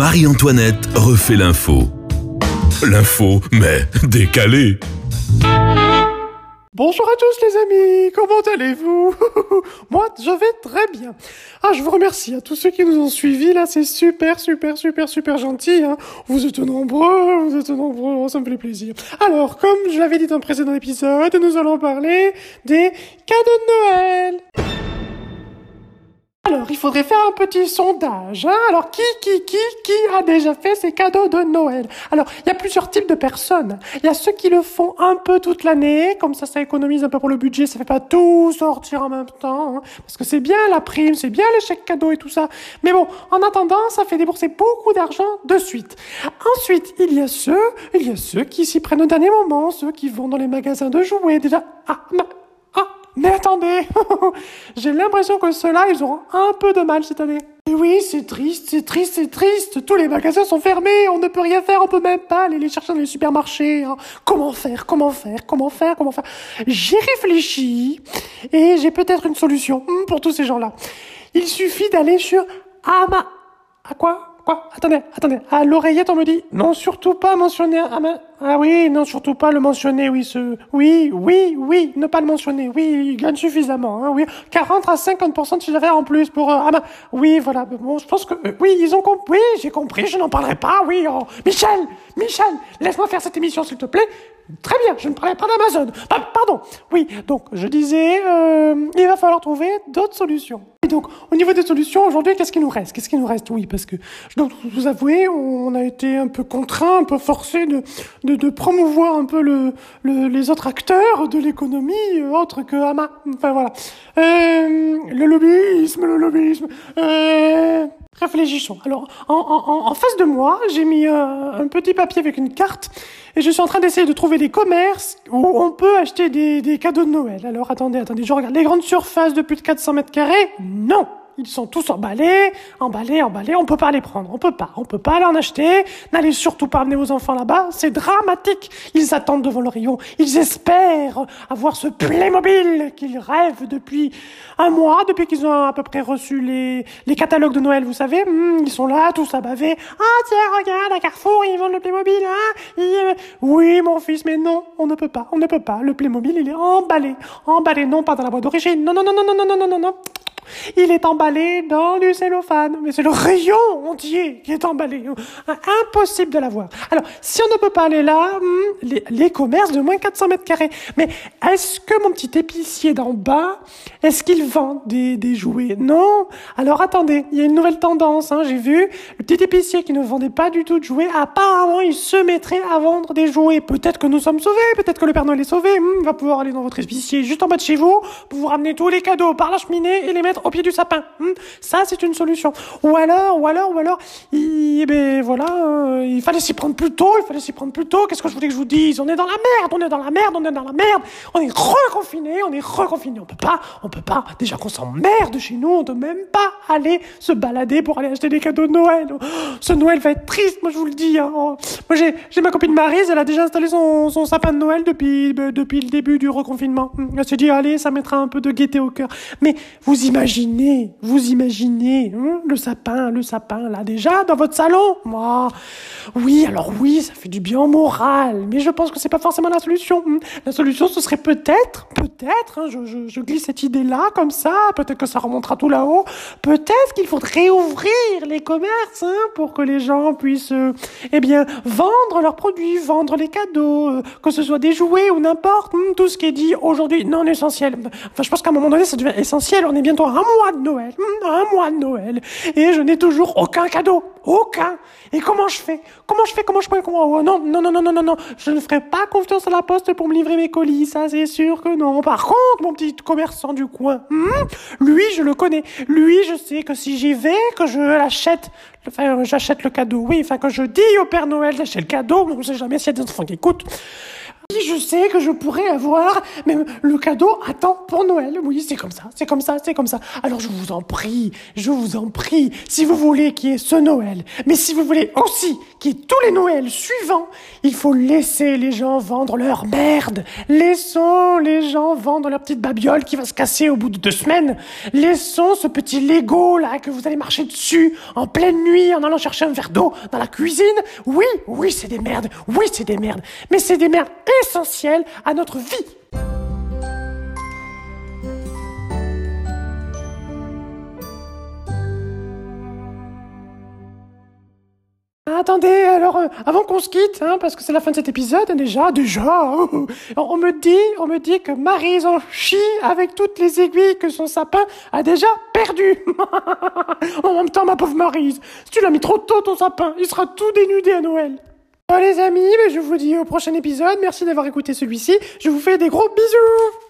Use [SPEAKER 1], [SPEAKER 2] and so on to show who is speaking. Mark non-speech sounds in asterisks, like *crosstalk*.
[SPEAKER 1] Marie-Antoinette refait l'info. L'info, mais décalée.
[SPEAKER 2] Bonjour à tous les amis, comment allez-vous? *laughs* Moi, je vais très bien. Ah, je vous remercie à tous ceux qui nous ont suivis, là, c'est super, super, super, super gentil. Hein. Vous êtes nombreux, vous êtes nombreux, oh, ça me fait plaisir. Alors, comme je l'avais dit dans le précédent épisode, nous allons parler des cadeaux de Noël. Alors, il faudrait faire un petit sondage. Hein Alors, qui, qui, qui, qui a déjà fait ses cadeaux de Noël? Alors, il y a plusieurs types de personnes. Il y a ceux qui le font un peu toute l'année, comme ça, ça économise un peu pour le budget, ça fait pas tout sortir en même temps. Hein parce que c'est bien la prime, c'est bien les chèques cadeaux et tout ça. Mais bon, en attendant, ça fait débourser beaucoup d'argent de suite. Ensuite, il y a ceux, il y a ceux qui s'y prennent au dernier moment, ceux qui vont dans les magasins de jouets. Déjà, ah, mais attendez, *laughs* j'ai l'impression que ceux-là, ils auront un peu de mal cette année. Et oui, c'est triste, c'est triste, c'est triste. Tous les magasins sont fermés, on ne peut rien faire, on peut même pas aller les chercher dans les supermarchés. Hein. Comment faire, comment faire, comment faire, comment faire? J'ai réfléchi et j'ai peut-être une solution hmm, pour tous ces gens-là. Il suffit d'aller sur Ama... À quoi? Attendez, attendez. À l'oreillette, on me dit non, surtout pas mentionner. Ah, ah oui, non, surtout pas le mentionner. Oui, ce. Oui, oui, oui, ne pas le mentionner. Oui, il gagne suffisamment. Hein, oui, 40 à 50% de chiffre d'affaires en plus pour. Euh, ah ben, oui, voilà. Bon, je pense que euh, oui, ils ont compris. Oui, j'ai compris. Je n'en parlerai pas. Oui, oh. Michel, Michel, laisse-moi faire cette émission, s'il te plaît. Très bien, je ne parlais pas d'Amazon. Ah, pardon. Oui, donc je disais, euh, il va falloir trouver d'autres solutions. Donc, au niveau des solutions, aujourd'hui, qu'est-ce qui nous reste? Qu'est-ce qui nous reste? Oui, parce que je dois vous avouer, on a été un peu contraint, un peu forcé de, de, de promouvoir un peu le, le, les autres acteurs de l'économie, euh, autres que Ama. Enfin voilà. Euh, le lobbyisme, le lobbyisme. Euh, Réfléchissons. Alors, en, face de moi, j'ai mis un, un, petit papier avec une carte et je suis en train d'essayer de trouver des commerces où on peut acheter des, des cadeaux de Noël. Alors, attendez, attendez, je regarde. Les grandes surfaces de plus de 400 mètres carrés? Non ils sont tous emballés, emballés, emballés. On peut pas les prendre. On peut pas. On peut pas aller en acheter. N'allez surtout pas amener vos enfants là-bas. C'est dramatique. Ils attendent devant le rayon. Ils espèrent avoir ce Playmobil qu'ils rêvent depuis un mois, depuis qu'ils ont à peu près reçu les, les catalogues de Noël, vous savez. Hmm, ils sont là, tous à baver. Ah, tiens, regarde, à Carrefour, ils vendent le Playmobil, hein. Oui, mon fils, mais non, on ne peut pas. On ne peut pas. Le Playmobil, il est emballé. Emballé, non pas dans la boîte d'origine. Non, non, non, non, non, non, non, non, non. Il est emballé dans du cellophane. Mais c'est le rayon entier qui est emballé. Impossible de l'avoir. Alors, si on ne peut pas aller là, hmm, les, commerces de moins 400 mètres carrés. Mais est-ce que mon petit épicier d'en bas, est-ce qu'il vend des, des jouets? Non. Alors attendez, il y a une nouvelle tendance. Hein, J'ai vu le petit épicier qui ne vendait pas du tout de jouets. Apparemment, il se mettrait à vendre des jouets. Peut-être que nous sommes sauvés. Peut-être que le Père Noël est sauvé. Hmm, va pouvoir aller dans votre épicier juste en bas de chez vous pour vous ramener tous les cadeaux par la cheminée et les mettre au pied du sapin. Hmm, ça, c'est une solution. Ou alors, ou alors, ou alors, il, eh ben voilà, euh, il fallait s'y prendre plus tôt, il fallait s'y prendre plus tôt. Qu'est-ce que je voulais que je vous dise? On est dans la merde, on est dans la merde, on est dans la merde. On est reconfiné, on est reconfiné. On peut pas, on peut pas. Déjà qu'on s'emmerde chez nous, on peut même pas aller se balader pour aller acheter des cadeaux de Noël. Oh, ce Noël va être triste, moi je vous le dis. Hein. Oh, moi j'ai, ma copine Marise, elle a déjà installé son, sapin de Noël depuis, ben, depuis le début du reconfinement. Elle s'est dit, allez, ça mettra un peu de gaieté au cœur. Mais vous imaginez vous imaginez hein, le sapin, le sapin là déjà dans votre salon? Moi, oui, alors oui, ça fait du bien au moral, mais je pense que c'est pas forcément la solution. Hein. La solution, ce serait peut-être, peut-être, hein, je, glisse cette idée-là comme ça, peut-être que ça remontera tout là-haut. Peut-être qu'il faudrait ouvrir les commerces pour que les gens puissent, euh, eh bien, vendre leurs produits, vendre les cadeaux, euh, que ce soit des jouets ou n'importe, tout ce qui est dit aujourd'hui non essentiel. Enfin, je pense qu'à un moment donné, ça devient essentiel. On est bientôt un mois de Noël, hmm, un mois de Noël, et je n'ai toujours aucun cadeau, aucun. Et comment je fais? Comment je fais? Comment je peux comment... Oh, non, non, non, non, non, non, non, je ne ferai pas confiance à la poste pour me livrer mes colis, ça c'est sûr que non. Par contre, mon petit commerçant du coin, hmm, lui, je le connais. Lui, je sais que si j'y vais, que je l'achète, enfin, j'achète le cadeau, oui, enfin, que je dis au Père Noël d'acheter le cadeau, on ne sait jamais s'il y a des enfants qui écoutent. Je sais que je pourrais avoir même le cadeau à temps pour Noël. Oui, c'est comme ça, c'est comme ça, c'est comme ça. Alors je vous en prie, je vous en prie, si vous voulez qu'il y ait ce Noël, mais si vous voulez aussi qu'il y ait tous les Noëls suivants, il faut laisser les gens vendre leur merde. Laissons les gens vendre leur petite babiole qui va se casser au bout de deux semaines. Laissons ce petit Lego là que vous allez marcher dessus en pleine nuit en allant chercher un verre d'eau dans la cuisine. Oui, oui, c'est des merdes. Oui, c'est des merdes. Mais c'est des merdes essentiel à notre vie. Attendez, alors euh, avant qu'on se quitte, hein, parce que c'est la fin de cet épisode déjà, déjà, on me dit, on me dit que Marie en chie avec toutes les aiguilles que son sapin a déjà perdu. *laughs* en même temps, ma pauvre Marise, si tu l'as mis trop tôt ton sapin, il sera tout dénudé à Noël. Bah, les amis, bah, je vous dis au prochain épisode. Merci d'avoir écouté celui-ci. Je vous fais des gros bisous.